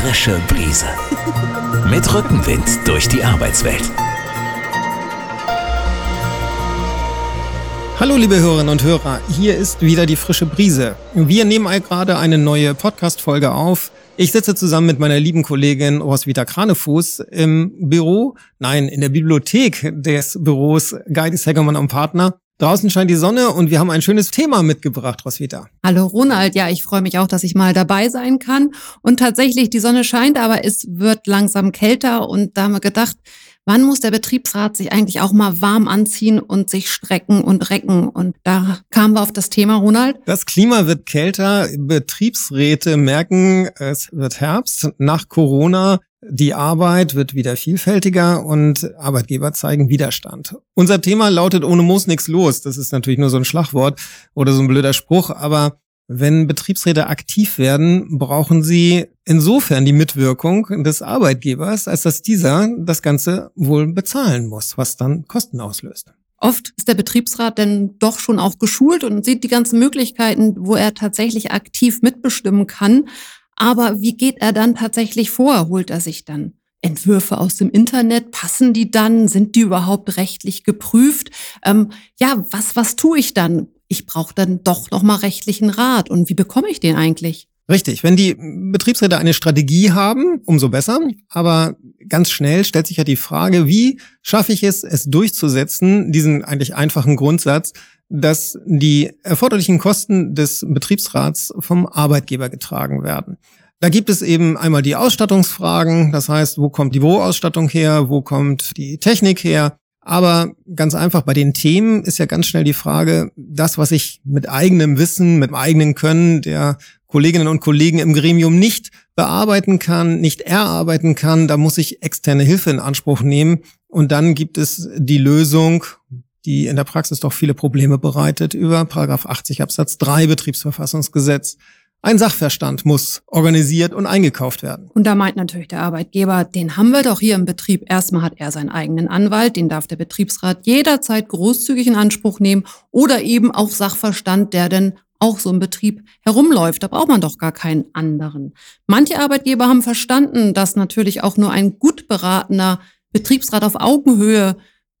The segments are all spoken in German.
frische Brise. Mit Rückenwind durch die Arbeitswelt. Hallo liebe Hörerinnen und Hörer, hier ist wieder die frische Brise. Wir nehmen gerade eine neue Podcast-Folge auf. Ich sitze zusammen mit meiner lieben Kollegin Roswitha Kranefuß im Büro, nein, in der Bibliothek des Büros Geidis Heggermann und Partner. Draußen scheint die Sonne und wir haben ein schönes Thema mitgebracht, Roswitha. Hallo Ronald, ja, ich freue mich auch, dass ich mal dabei sein kann. Und tatsächlich, die Sonne scheint, aber es wird langsam kälter und da haben wir gedacht, wann muss der Betriebsrat sich eigentlich auch mal warm anziehen und sich strecken und recken? Und da kamen wir auf das Thema, Ronald. Das Klima wird kälter, Betriebsräte merken, es wird Herbst. Nach Corona die Arbeit wird wieder vielfältiger und Arbeitgeber zeigen Widerstand. Unser Thema lautet ohne Moos nichts los. Das ist natürlich nur so ein Schlagwort oder so ein blöder Spruch, aber wenn Betriebsräte aktiv werden, brauchen sie insofern die Mitwirkung des Arbeitgebers, als dass dieser das Ganze wohl bezahlen muss, was dann Kosten auslöst. Oft ist der Betriebsrat denn doch schon auch geschult und sieht die ganzen Möglichkeiten, wo er tatsächlich aktiv mitbestimmen kann. Aber wie geht er dann tatsächlich vor? Holt er sich dann Entwürfe aus dem Internet? Passen die dann? Sind die überhaupt rechtlich geprüft? Ähm, ja, was, was tue ich dann? ich brauche dann doch nochmal rechtlichen Rat. Und wie bekomme ich den eigentlich? Richtig. Wenn die Betriebsräte eine Strategie haben, umso besser. Aber ganz schnell stellt sich ja die Frage, wie schaffe ich es, es durchzusetzen, diesen eigentlich einfachen Grundsatz, dass die erforderlichen Kosten des Betriebsrats vom Arbeitgeber getragen werden. Da gibt es eben einmal die Ausstattungsfragen, das heißt, wo kommt die Büroausstattung her, wo kommt die Technik her, aber ganz einfach, bei den Themen ist ja ganz schnell die Frage, das, was ich mit eigenem Wissen, mit eigenem Können der Kolleginnen und Kollegen im Gremium nicht bearbeiten kann, nicht erarbeiten kann, da muss ich externe Hilfe in Anspruch nehmen. Und dann gibt es die Lösung, die in der Praxis doch viele Probleme bereitet, über Paragraph 80 Absatz 3 Betriebsverfassungsgesetz. Ein Sachverstand muss organisiert und eingekauft werden. Und da meint natürlich der Arbeitgeber, den haben wir doch hier im Betrieb. Erstmal hat er seinen eigenen Anwalt, den darf der Betriebsrat jederzeit großzügig in Anspruch nehmen oder eben auch Sachverstand, der denn auch so im Betrieb herumläuft. Da braucht man doch gar keinen anderen. Manche Arbeitgeber haben verstanden, dass natürlich auch nur ein gut beratener Betriebsrat auf Augenhöhe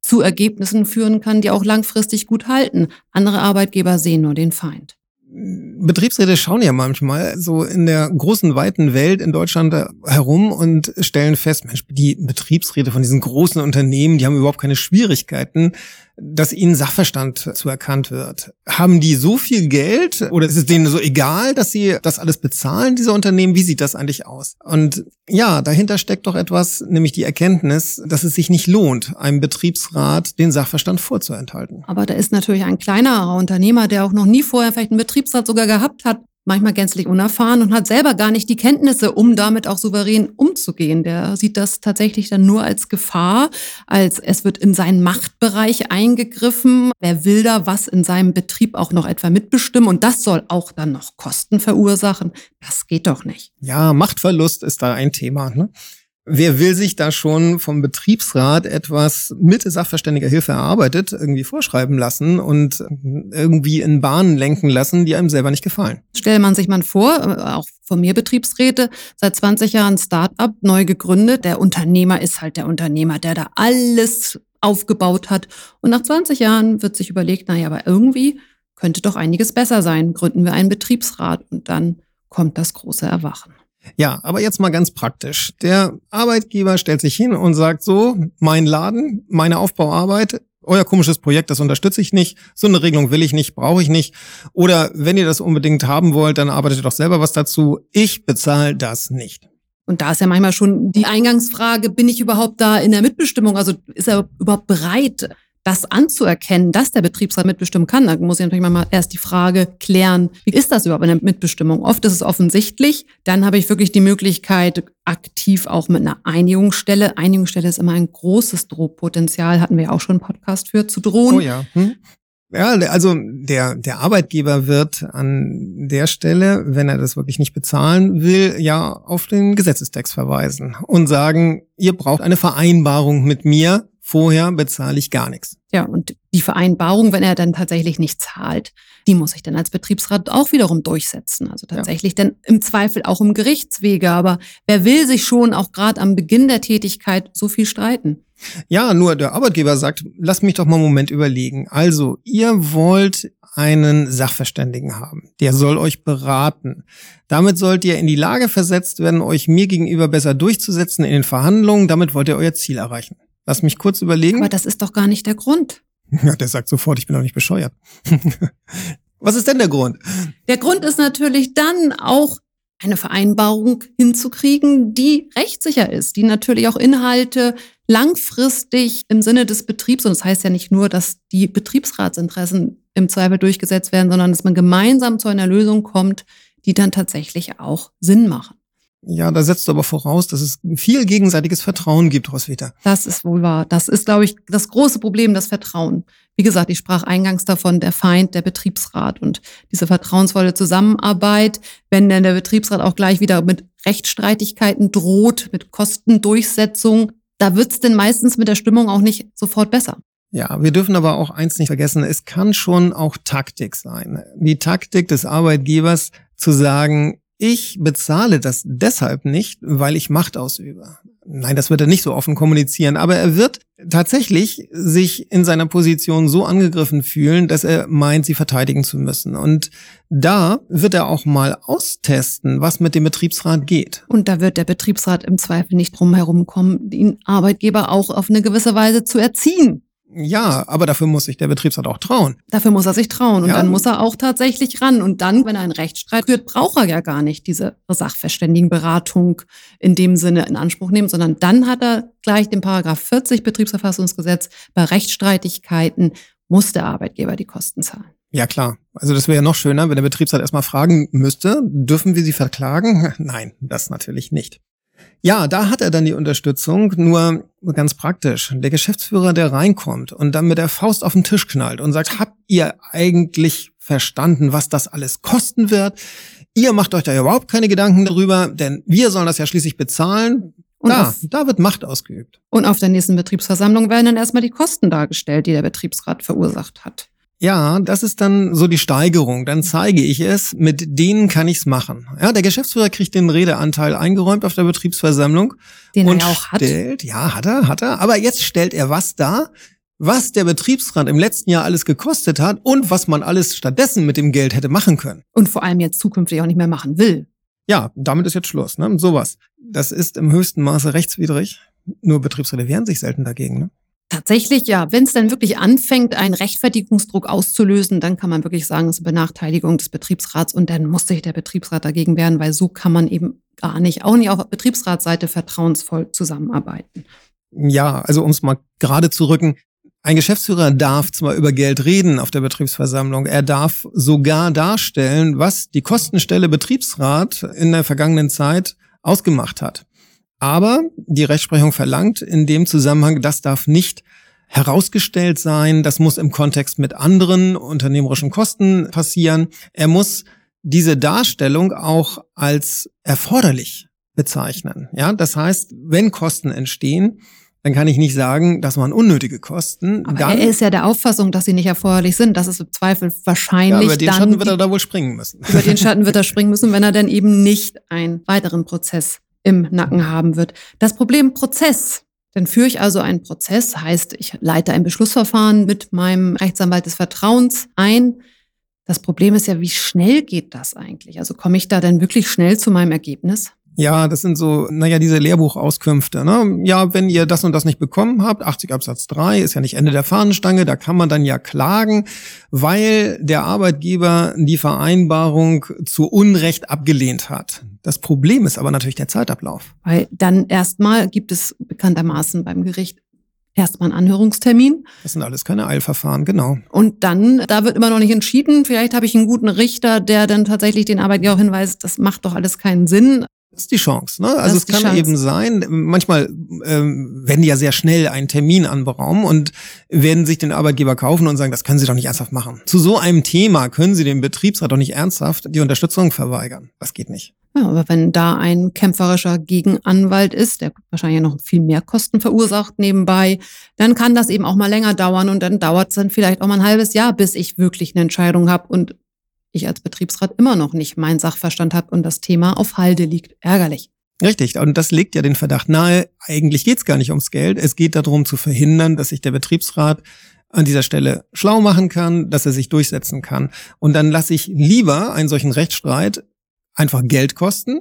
zu Ergebnissen führen kann, die auch langfristig gut halten. Andere Arbeitgeber sehen nur den Feind. Betriebsräte schauen ja manchmal so in der großen, weiten Welt in Deutschland herum und stellen fest, Mensch, die Betriebsräte von diesen großen Unternehmen, die haben überhaupt keine Schwierigkeiten, dass ihnen Sachverstand zuerkannt wird. Haben die so viel Geld oder ist es denen so egal, dass sie das alles bezahlen, diese Unternehmen? Wie sieht das eigentlich aus? Und ja, dahinter steckt doch etwas, nämlich die Erkenntnis, dass es sich nicht lohnt, einem Betriebsrat den Sachverstand vorzuenthalten. Aber da ist natürlich ein kleinerer Unternehmer, der auch noch nie vorher vielleicht einen Betriebsrat sogar gehabt hat, manchmal gänzlich unerfahren und hat selber gar nicht die Kenntnisse, um damit auch souverän umzugehen. Der sieht das tatsächlich dann nur als Gefahr, als es wird in seinen Machtbereich eingegriffen. Wer will da was in seinem Betrieb auch noch etwa mitbestimmen? Und das soll auch dann noch Kosten verursachen. Das geht doch nicht. Ja, Machtverlust ist da ein Thema. Ne? Wer will sich da schon vom Betriebsrat etwas mit sachverständiger Hilfe erarbeitet, irgendwie vorschreiben lassen und irgendwie in Bahnen lenken lassen, die einem selber nicht gefallen? Stellt man sich mal vor, äh, auch von mir Betriebsräte, seit 20 Jahren Start-up, neu gegründet. Der Unternehmer ist halt der Unternehmer, der da alles aufgebaut hat. Und nach 20 Jahren wird sich überlegt, naja, aber irgendwie könnte doch einiges besser sein. Gründen wir einen Betriebsrat und dann kommt das große Erwachen. Ja, aber jetzt mal ganz praktisch. Der Arbeitgeber stellt sich hin und sagt so, mein Laden, meine Aufbauarbeit, euer komisches Projekt, das unterstütze ich nicht. So eine Regelung will ich nicht, brauche ich nicht. Oder wenn ihr das unbedingt haben wollt, dann arbeitet doch selber was dazu. Ich bezahle das nicht. Und da ist ja manchmal schon die Eingangsfrage, bin ich überhaupt da in der Mitbestimmung? Also ist er überhaupt bereit, das anzuerkennen, dass der Betriebsrat mitbestimmen kann, dann muss ich natürlich mal erst die Frage klären, wie ist das überhaupt in der Mitbestimmung? Oft ist es offensichtlich, dann habe ich wirklich die Möglichkeit, aktiv auch mit einer Einigungsstelle, Einigungsstelle ist immer ein großes Drohpotenzial, hatten wir ja auch schon einen Podcast für, zu drohen. Oh ja. Hm? Ja, also der, der Arbeitgeber wird an der Stelle, wenn er das wirklich nicht bezahlen will, ja auf den Gesetzestext verweisen und sagen, ihr braucht eine Vereinbarung mit mir, vorher bezahle ich gar nichts. Ja, und die Vereinbarung, wenn er dann tatsächlich nicht zahlt, die muss ich dann als Betriebsrat auch wiederum durchsetzen. Also tatsächlich ja. dann im Zweifel auch im Gerichtswege. Aber wer will sich schon auch gerade am Beginn der Tätigkeit so viel streiten? Ja, nur der Arbeitgeber sagt, lass mich doch mal einen Moment überlegen. Also, ihr wollt einen Sachverständigen haben. Der soll euch beraten. Damit sollt ihr in die Lage versetzt werden, euch mir gegenüber besser durchzusetzen in den Verhandlungen. Damit wollt ihr euer Ziel erreichen. Lass mich kurz überlegen. Aber das ist doch gar nicht der Grund. Ja, der sagt sofort, ich bin doch nicht bescheuert. Was ist denn der Grund? Der Grund ist natürlich dann auch eine Vereinbarung hinzukriegen, die rechtssicher ist, die natürlich auch Inhalte langfristig im Sinne des Betriebs, und das heißt ja nicht nur, dass die Betriebsratsinteressen im Zweifel durchgesetzt werden, sondern dass man gemeinsam zu einer Lösung kommt, die dann tatsächlich auch Sinn machen. Ja, da setzt du aber voraus, dass es viel gegenseitiges Vertrauen gibt, Roswitha. Das ist wohl wahr. Das ist, glaube ich, das große Problem, das Vertrauen. Wie gesagt, ich sprach eingangs davon, der Feind, der Betriebsrat und diese vertrauensvolle Zusammenarbeit, wenn denn der Betriebsrat auch gleich wieder mit Rechtsstreitigkeiten droht, mit Kostendurchsetzung, da wird's denn meistens mit der Stimmung auch nicht sofort besser. Ja, wir dürfen aber auch eins nicht vergessen, es kann schon auch Taktik sein. Die Taktik des Arbeitgebers zu sagen, ich bezahle das deshalb nicht, weil ich Macht ausübe. Nein, das wird er nicht so offen kommunizieren, aber er wird tatsächlich sich in seiner Position so angegriffen fühlen, dass er meint, sie verteidigen zu müssen. Und da wird er auch mal austesten, was mit dem Betriebsrat geht. Und da wird der Betriebsrat im Zweifel nicht drum herum kommen, den Arbeitgeber auch auf eine gewisse Weise zu erziehen. Ja, aber dafür muss sich der Betriebsrat auch trauen. Dafür muss er sich trauen und ja. dann muss er auch tatsächlich ran. Und dann, wenn er einen Rechtsstreit führt, braucht er ja gar nicht diese Sachverständigenberatung in dem Sinne in Anspruch nehmen, sondern dann hat er gleich den Paragraph 40 Betriebsverfassungsgesetz. Bei Rechtsstreitigkeiten muss der Arbeitgeber die Kosten zahlen. Ja, klar. Also das wäre ja noch schöner, wenn der Betriebsrat erstmal fragen müsste, dürfen wir Sie verklagen? Nein, das natürlich nicht. Ja, da hat er dann die Unterstützung, nur ganz praktisch. Der Geschäftsführer, der reinkommt und dann mit der Faust auf den Tisch knallt und sagt, habt ihr eigentlich verstanden, was das alles kosten wird? Ihr macht euch da überhaupt keine Gedanken darüber, denn wir sollen das ja schließlich bezahlen. Und da, auf, da wird Macht ausgeübt. Und auf der nächsten Betriebsversammlung werden dann erstmal die Kosten dargestellt, die der Betriebsrat verursacht hat. Ja, das ist dann so die Steigerung. Dann zeige ich es, mit denen kann ich's machen. Ja, der Geschäftsführer kriegt den Redeanteil eingeräumt auf der Betriebsversammlung. Den und er auch hat. Stellt, ja, hat er, hat er. Aber jetzt stellt er was dar, was der Betriebsrat im letzten Jahr alles gekostet hat und was man alles stattdessen mit dem Geld hätte machen können. Und vor allem jetzt zukünftig auch nicht mehr machen will. Ja, damit ist jetzt Schluss. Ne? Sowas. Das ist im höchsten Maße rechtswidrig. Nur Betriebsräte wehren sich selten dagegen. Ne? Tatsächlich, ja. Wenn es dann wirklich anfängt, einen Rechtfertigungsdruck auszulösen, dann kann man wirklich sagen, es ist eine Benachteiligung des Betriebsrats und dann muss sich der Betriebsrat dagegen wehren, weil so kann man eben gar nicht, auch nicht auf Betriebsratsseite vertrauensvoll zusammenarbeiten. Ja, also um es mal gerade zu rücken, ein Geschäftsführer darf zwar über Geld reden auf der Betriebsversammlung, er darf sogar darstellen, was die Kostenstelle Betriebsrat in der vergangenen Zeit ausgemacht hat. Aber die Rechtsprechung verlangt in dem Zusammenhang, das darf nicht herausgestellt sein, das muss im Kontext mit anderen unternehmerischen Kosten passieren. Er muss diese Darstellung auch als erforderlich bezeichnen. Ja, das heißt, wenn Kosten entstehen, dann kann ich nicht sagen, das waren unnötige Kosten. Aber dann, er ist ja der Auffassung, dass sie nicht erforderlich sind. Das ist im Zweifel wahrscheinlich. Ja, über den Schatten wird er da wohl springen müssen. Über den Schatten wird er springen müssen, wenn er dann eben nicht einen weiteren Prozess im Nacken haben wird. Das Problem Prozess. Dann führe ich also einen Prozess, heißt, ich leite ein Beschlussverfahren mit meinem Rechtsanwalt des Vertrauens ein. Das Problem ist ja, wie schnell geht das eigentlich? Also komme ich da denn wirklich schnell zu meinem Ergebnis? Ja, das sind so, naja, diese Lehrbuchauskünfte. Ne? Ja, wenn ihr das und das nicht bekommen habt, 80 Absatz 3 ist ja nicht Ende der Fahnenstange, da kann man dann ja klagen, weil der Arbeitgeber die Vereinbarung zu Unrecht abgelehnt hat. Das Problem ist aber natürlich der Zeitablauf. Weil dann erstmal gibt es bekanntermaßen beim Gericht erstmal einen Anhörungstermin. Das sind alles keine Eilverfahren, genau. Und dann, da wird immer noch nicht entschieden. Vielleicht habe ich einen guten Richter, der dann tatsächlich den Arbeitgeber auch hinweist, das macht doch alles keinen Sinn. Ist die Chance. Ne? Also es kann Chance. eben sein, manchmal ähm, werden die ja sehr schnell einen Termin anberaumen und werden sich den Arbeitgeber kaufen und sagen, das können Sie doch nicht ernsthaft machen. Zu so einem Thema können Sie dem Betriebsrat doch nicht ernsthaft die Unterstützung verweigern. Das geht nicht. Ja, aber wenn da ein kämpferischer Gegenanwalt ist, der wahrscheinlich noch viel mehr Kosten verursacht nebenbei, dann kann das eben auch mal länger dauern und dann dauert es dann vielleicht auch mal ein halbes Jahr, bis ich wirklich eine Entscheidung habe und ich als Betriebsrat immer noch nicht meinen Sachverstand habe und das Thema auf Halde liegt. Ärgerlich. Richtig, und das legt ja den Verdacht nahe, eigentlich geht es gar nicht ums Geld, es geht darum zu verhindern, dass sich der Betriebsrat an dieser Stelle schlau machen kann, dass er sich durchsetzen kann. Und dann lasse ich lieber einen solchen Rechtsstreit einfach Geld kosten,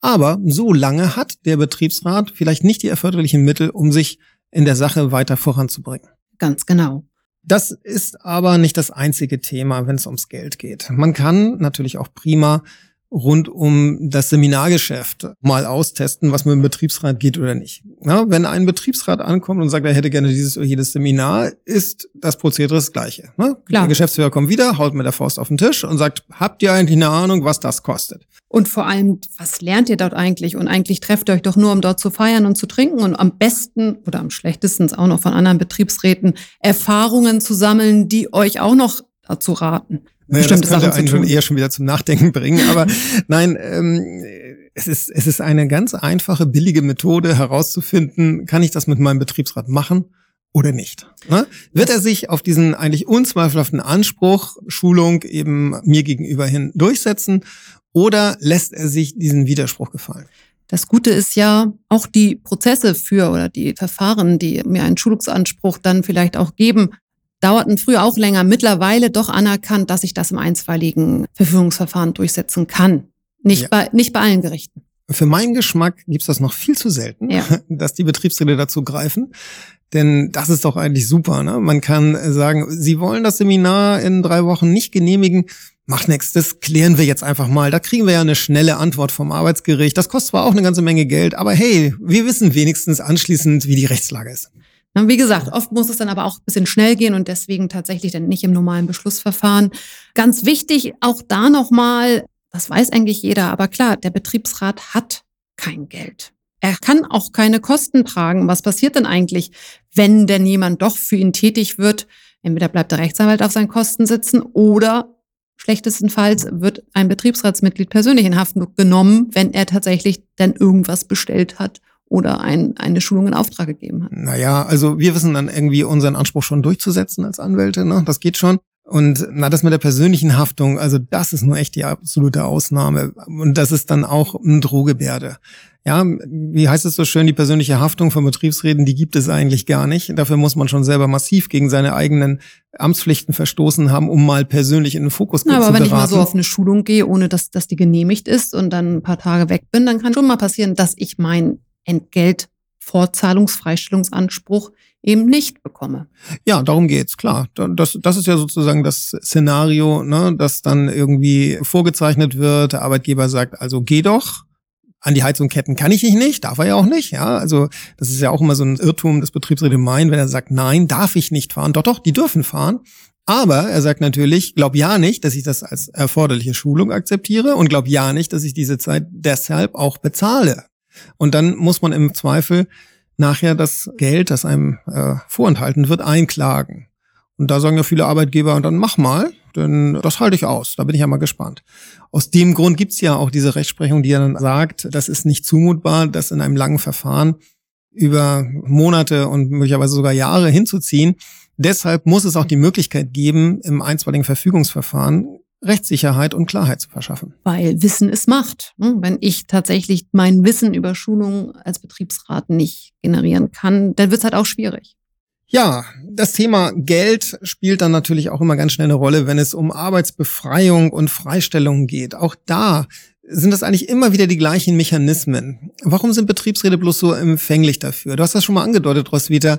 aber so lange hat der Betriebsrat vielleicht nicht die erforderlichen Mittel, um sich in der Sache weiter voranzubringen. Ganz genau. Das ist aber nicht das einzige Thema, wenn es ums Geld geht. Man kann natürlich auch prima rund um das Seminargeschäft mal austesten, was mit dem Betriebsrat geht oder nicht. Ja, wenn ein Betriebsrat ankommt und sagt, er hätte gerne dieses oder jedes Seminar, ist das Prozedere das gleiche. Ne? Klar. Der Geschäftsführer kommt wieder, haut mit der Faust auf den Tisch und sagt, habt ihr eigentlich eine Ahnung, was das kostet? Und vor allem, was lernt ihr dort eigentlich? Und eigentlich trefft ihr euch doch nur, um dort zu feiern und zu trinken und am besten oder am schlechtesten auch noch von anderen Betriebsräten Erfahrungen zu sammeln, die euch auch noch dazu raten. Naja, bestimmte das könnte Sachen einen schon eher schon wieder zum Nachdenken bringen. Aber nein, ähm, es ist, es ist eine ganz einfache, billige Methode herauszufinden, kann ich das mit meinem Betriebsrat machen oder nicht? Ne? Wird er sich auf diesen eigentlich unzweifelhaften Anspruch, Schulung eben mir gegenüber hin durchsetzen oder lässt er sich diesen Widerspruch gefallen? Das Gute ist ja, auch die Prozesse für oder die Verfahren, die mir einen Schulungsanspruch dann vielleicht auch geben, dauerten früher auch länger, mittlerweile doch anerkannt, dass ich das im einstweiligen Verfügungsverfahren durchsetzen kann. Nicht, ja. bei, nicht bei allen Gerichten. Für meinen Geschmack gibt's das noch viel zu selten, ja. dass die Betriebsräte dazu greifen. Denn das ist doch eigentlich super. Ne? Man kann sagen, Sie wollen das Seminar in drei Wochen nicht genehmigen. Macht nichts, das klären wir jetzt einfach mal. Da kriegen wir ja eine schnelle Antwort vom Arbeitsgericht. Das kostet zwar auch eine ganze Menge Geld, aber hey, wir wissen wenigstens anschließend, wie die Rechtslage ist. Wie gesagt, oft muss es dann aber auch ein bisschen schnell gehen und deswegen tatsächlich dann nicht im normalen Beschlussverfahren. Ganz wichtig, auch da nochmal, das weiß eigentlich jeder, aber klar, der Betriebsrat hat kein Geld. Er kann auch keine Kosten tragen. Was passiert denn eigentlich, wenn denn jemand doch für ihn tätig wird? Entweder bleibt der Rechtsanwalt auf seinen Kosten sitzen oder schlechtestenfalls wird ein Betriebsratsmitglied persönlich in Haft genommen, wenn er tatsächlich dann irgendwas bestellt hat oder ein, eine Schulung in Auftrag gegeben hat. Naja, also wir wissen dann irgendwie unseren Anspruch schon durchzusetzen als Anwälte, ne? Das geht schon. Und na, das mit der persönlichen Haftung, also das ist nur echt die absolute Ausnahme. Und das ist dann auch eine Drohgebärde. Ja, wie heißt es so schön, die persönliche Haftung von Betriebsräten, die gibt es eigentlich gar nicht. Dafür muss man schon selber massiv gegen seine eigenen Amtspflichten verstoßen haben, um mal persönlich in den Fokus Na, zu Aber wenn ich mal so auf eine Schulung gehe, ohne dass, dass die genehmigt ist und dann ein paar Tage weg bin, dann kann schon mal passieren, dass ich mein Entgeltfortzahlungsfreistellungsanspruch eben nicht bekomme. Ja, darum geht's, klar. Das, das ist ja sozusagen das Szenario, ne, das dann irgendwie vorgezeichnet wird. Der Arbeitgeber sagt, also geh doch. An die Heizung ketten kann ich dich nicht, darf er ja auch nicht, ja. Also, das ist ja auch immer so ein Irrtum des Betriebsräte meinen, wenn er sagt, nein, darf ich nicht fahren. Doch, doch, die dürfen fahren. Aber er sagt natürlich, glaub ja nicht, dass ich das als erforderliche Schulung akzeptiere und glaub ja nicht, dass ich diese Zeit deshalb auch bezahle. Und dann muss man im Zweifel nachher das Geld, das einem äh, vorenthalten wird, einklagen. Und da sagen ja viele Arbeitgeber, und dann mach mal, denn das halte ich aus. Da bin ich ja mal gespannt. Aus dem Grund gibt's ja auch diese Rechtsprechung, die ja dann sagt, das ist nicht zumutbar, das in einem langen Verfahren über Monate und möglicherweise sogar Jahre hinzuziehen. Deshalb muss es auch die Möglichkeit geben, im einstweiligen Verfügungsverfahren Rechtssicherheit und Klarheit zu verschaffen. Weil Wissen ist Macht. Ne? Wenn ich tatsächlich mein Wissen über Schulungen als Betriebsrat nicht generieren kann, dann wird es halt auch schwierig. Ja, das Thema Geld spielt dann natürlich auch immer ganz schnell eine Rolle, wenn es um Arbeitsbefreiung und Freistellung geht. Auch da sind das eigentlich immer wieder die gleichen Mechanismen. Warum sind Betriebsräte bloß so empfänglich dafür? Du hast das schon mal angedeutet, Roswitha.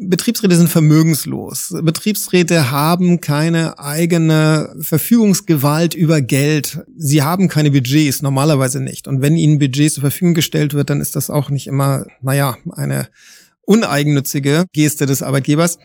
Betriebsräte sind vermögenslos. Betriebsräte haben keine eigene Verfügungsgewalt über Geld. Sie haben keine Budgets, normalerweise nicht. Und wenn ihnen Budgets zur Verfügung gestellt wird, dann ist das auch nicht immer, naja, eine uneigennützige Geste des Arbeitgebers.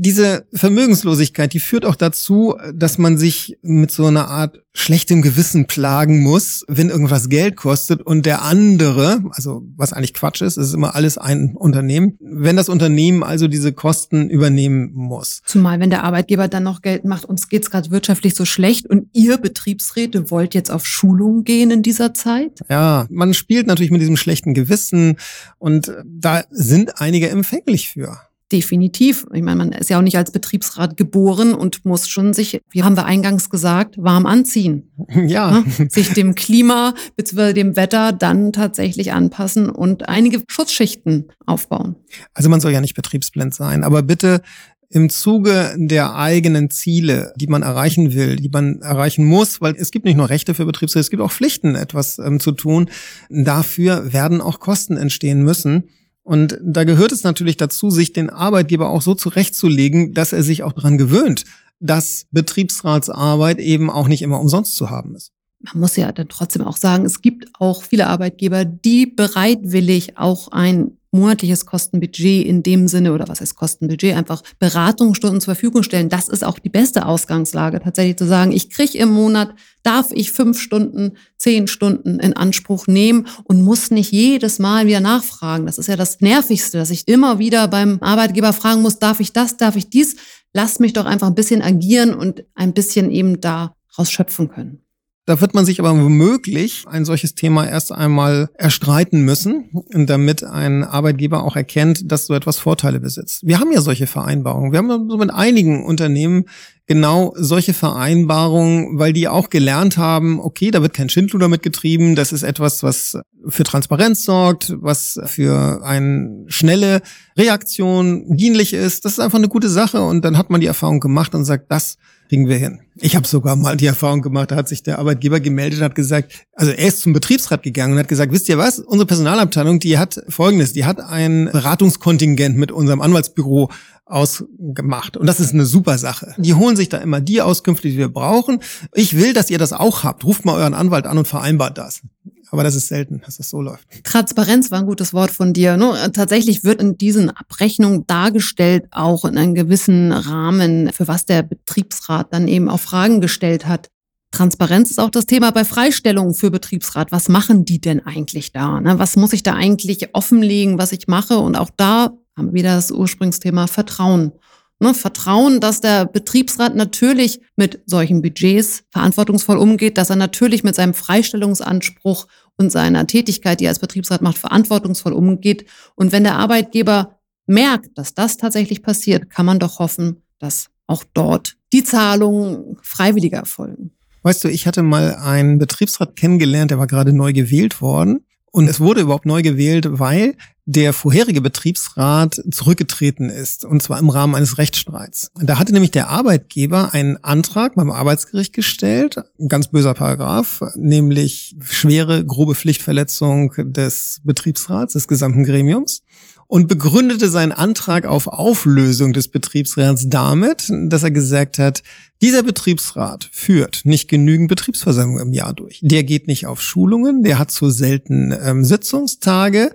Diese Vermögenslosigkeit, die führt auch dazu, dass man sich mit so einer Art schlechtem Gewissen plagen muss, wenn irgendwas Geld kostet und der andere, also was eigentlich Quatsch ist, es ist immer alles ein Unternehmen, wenn das Unternehmen also diese Kosten übernehmen muss. Zumal wenn der Arbeitgeber dann noch Geld macht, uns geht's gerade wirtschaftlich so schlecht und ihr Betriebsräte wollt jetzt auf Schulung gehen in dieser Zeit? Ja, man spielt natürlich mit diesem schlechten Gewissen und da sind einige empfänglich für. Definitiv. Ich meine, man ist ja auch nicht als Betriebsrat geboren und muss schon sich, wie haben wir eingangs gesagt, warm anziehen. Ja. Ne? Sich dem Klima bzw. dem Wetter dann tatsächlich anpassen und einige Schutzschichten aufbauen. Also man soll ja nicht betriebsblind sein, aber bitte im Zuge der eigenen Ziele, die man erreichen will, die man erreichen muss, weil es gibt nicht nur Rechte für Betriebsräte, es gibt auch Pflichten, etwas ähm, zu tun. Dafür werden auch Kosten entstehen müssen. Und da gehört es natürlich dazu, sich den Arbeitgeber auch so zurechtzulegen, dass er sich auch daran gewöhnt, dass Betriebsratsarbeit eben auch nicht immer umsonst zu haben ist. Man muss ja dann trotzdem auch sagen, es gibt auch viele Arbeitgeber, die bereitwillig auch ein monatliches Kostenbudget in dem Sinne, oder was heißt Kostenbudget, einfach Beratungsstunden zur Verfügung stellen. Das ist auch die beste Ausgangslage, tatsächlich zu sagen, ich kriege im Monat, darf ich fünf Stunden, zehn Stunden in Anspruch nehmen und muss nicht jedes Mal wieder nachfragen. Das ist ja das Nervigste, dass ich immer wieder beim Arbeitgeber fragen muss, darf ich das, darf ich dies? Lass mich doch einfach ein bisschen agieren und ein bisschen eben da rausschöpfen können. Da wird man sich aber womöglich ein solches Thema erst einmal erstreiten müssen, damit ein Arbeitgeber auch erkennt, dass so etwas Vorteile besitzt. Wir haben ja solche Vereinbarungen. Wir haben so mit einigen Unternehmen genau solche Vereinbarungen, weil die auch gelernt haben, okay, da wird kein Schindluder mitgetrieben, das ist etwas, was für Transparenz sorgt, was für eine schnelle Reaktion dienlich ist. Das ist einfach eine gute Sache und dann hat man die Erfahrung gemacht und sagt, das kriegen wir hin. Ich habe sogar mal die Erfahrung gemacht, da hat sich der Arbeitgeber gemeldet und hat gesagt, also er ist zum Betriebsrat gegangen und hat gesagt, wisst ihr was, unsere Personalabteilung, die hat folgendes, die hat ein Beratungskontingent mit unserem Anwaltsbüro ausgemacht. Und das ist eine super Sache. Die holen sich da immer die Auskünfte, die wir brauchen. Ich will, dass ihr das auch habt. Ruft mal euren Anwalt an und vereinbart das. Aber das ist selten, dass das so läuft. Transparenz war ein gutes Wort von dir. Ne? Tatsächlich wird in diesen Abrechnungen dargestellt, auch in einem gewissen Rahmen, für was der Betriebsrat dann eben auch Fragen gestellt hat. Transparenz ist auch das Thema bei Freistellungen für Betriebsrat. Was machen die denn eigentlich da? Ne? Was muss ich da eigentlich offenlegen, was ich mache? Und auch da haben wir wieder das Ursprungsthema Vertrauen. Ne, Vertrauen, dass der Betriebsrat natürlich mit solchen Budgets verantwortungsvoll umgeht, dass er natürlich mit seinem Freistellungsanspruch und seiner Tätigkeit, die er als Betriebsrat macht, verantwortungsvoll umgeht. Und wenn der Arbeitgeber merkt, dass das tatsächlich passiert, kann man doch hoffen, dass auch dort die Zahlungen freiwilliger erfolgen. Weißt du, ich hatte mal einen Betriebsrat kennengelernt, der war gerade neu gewählt worden. Und es wurde überhaupt neu gewählt, weil der vorherige Betriebsrat zurückgetreten ist, und zwar im Rahmen eines Rechtsstreits. Da hatte nämlich der Arbeitgeber einen Antrag beim Arbeitsgericht gestellt, ein ganz böser Paragraph, nämlich schwere, grobe Pflichtverletzung des Betriebsrats, des gesamten Gremiums und begründete seinen Antrag auf Auflösung des Betriebsrats damit, dass er gesagt hat, dieser Betriebsrat führt nicht genügend Betriebsversammlungen im Jahr durch. Der geht nicht auf Schulungen, der hat zu selten ähm, Sitzungstage.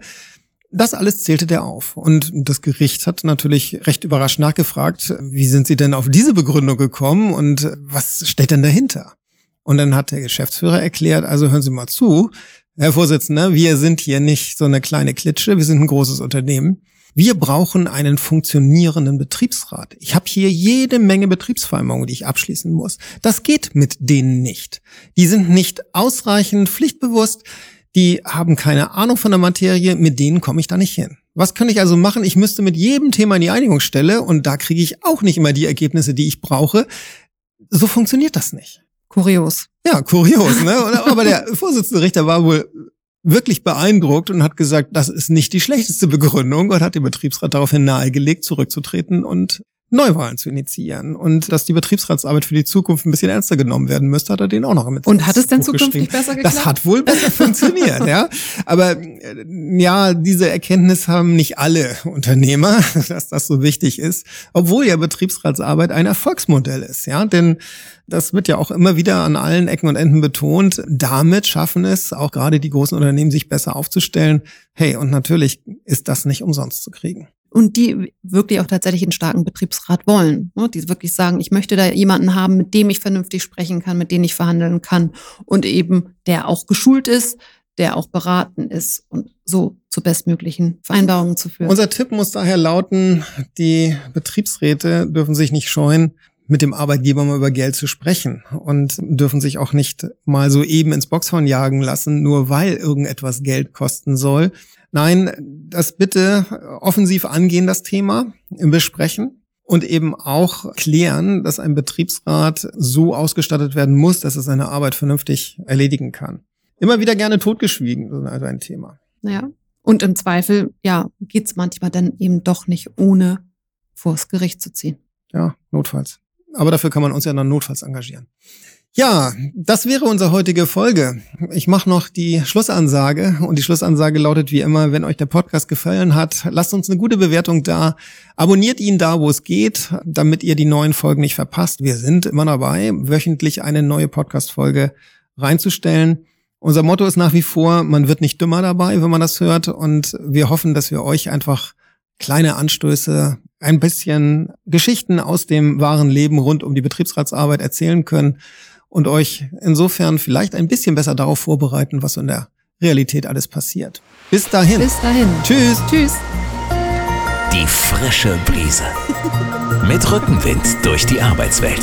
Das alles zählte der auf. Und das Gericht hat natürlich recht überrascht nachgefragt, wie sind Sie denn auf diese Begründung gekommen und was steht denn dahinter? Und dann hat der Geschäftsführer erklärt, also hören Sie mal zu, Herr Vorsitzender, wir sind hier nicht so eine kleine Klitsche, wir sind ein großes Unternehmen. Wir brauchen einen funktionierenden Betriebsrat. Ich habe hier jede Menge Betriebsvereinbarungen, die ich abschließen muss. Das geht mit denen nicht. Die sind nicht ausreichend pflichtbewusst, die haben keine Ahnung von der Materie, mit denen komme ich da nicht hin. Was kann ich also machen? Ich müsste mit jedem Thema in die Einigungsstelle und da kriege ich auch nicht immer die Ergebnisse, die ich brauche. So funktioniert das nicht. Kurios. Ja, kurios, ne? Aber der Vorsitzende Richter war wohl wirklich beeindruckt und hat gesagt, das ist nicht die schlechteste Begründung und hat dem Betriebsrat daraufhin nahegelegt, zurückzutreten und Neuwahlen zu initiieren und dass die Betriebsratsarbeit für die Zukunft ein bisschen ernster genommen werden müsste, hat er den auch noch mit. Und hat es denn zukünftig besser geklappt? Das hat wohl besser funktioniert, ja. Aber äh, ja, diese Erkenntnis haben nicht alle Unternehmer, dass das so wichtig ist, obwohl ja Betriebsratsarbeit ein Erfolgsmodell ist, ja. Denn das wird ja auch immer wieder an allen Ecken und Enden betont. Damit schaffen es auch gerade die großen Unternehmen, sich besser aufzustellen. Hey, und natürlich ist das nicht umsonst zu kriegen. Und die wirklich auch tatsächlich einen starken Betriebsrat wollen. Ne? Die wirklich sagen, ich möchte da jemanden haben, mit dem ich vernünftig sprechen kann, mit dem ich verhandeln kann und eben der auch geschult ist, der auch beraten ist und so zu bestmöglichen Vereinbarungen zu führen. Unser Tipp muss daher lauten, die Betriebsräte dürfen sich nicht scheuen, mit dem Arbeitgeber mal über Geld zu sprechen und dürfen sich auch nicht mal so eben ins Boxhorn jagen lassen, nur weil irgendetwas Geld kosten soll. Nein, das bitte offensiv angehen, das Thema, im Besprechen und eben auch klären, dass ein Betriebsrat so ausgestattet werden muss, dass er seine Arbeit vernünftig erledigen kann. Immer wieder gerne totgeschwiegen, also ein Thema. Ja. Und im Zweifel, ja, geht's manchmal dann eben doch nicht ohne vors Gericht zu ziehen. Ja, notfalls. Aber dafür kann man uns ja dann notfalls engagieren. Ja, das wäre unsere heutige Folge. Ich mache noch die Schlussansage und die Schlussansage lautet wie immer, wenn euch der Podcast gefallen hat, lasst uns eine gute Bewertung da, abonniert ihn da, wo es geht, damit ihr die neuen Folgen nicht verpasst. Wir sind immer dabei, wöchentlich eine neue Podcast-Folge reinzustellen. Unser Motto ist nach wie vor, man wird nicht dümmer dabei, wenn man das hört und wir hoffen, dass wir euch einfach kleine Anstöße ein bisschen Geschichten aus dem wahren Leben rund um die Betriebsratsarbeit erzählen können und euch insofern vielleicht ein bisschen besser darauf vorbereiten, was in der Realität alles passiert. Bis dahin. Bis dahin. Tschüss. Tschüss. Die frische Brise. Mit Rückenwind durch die Arbeitswelt.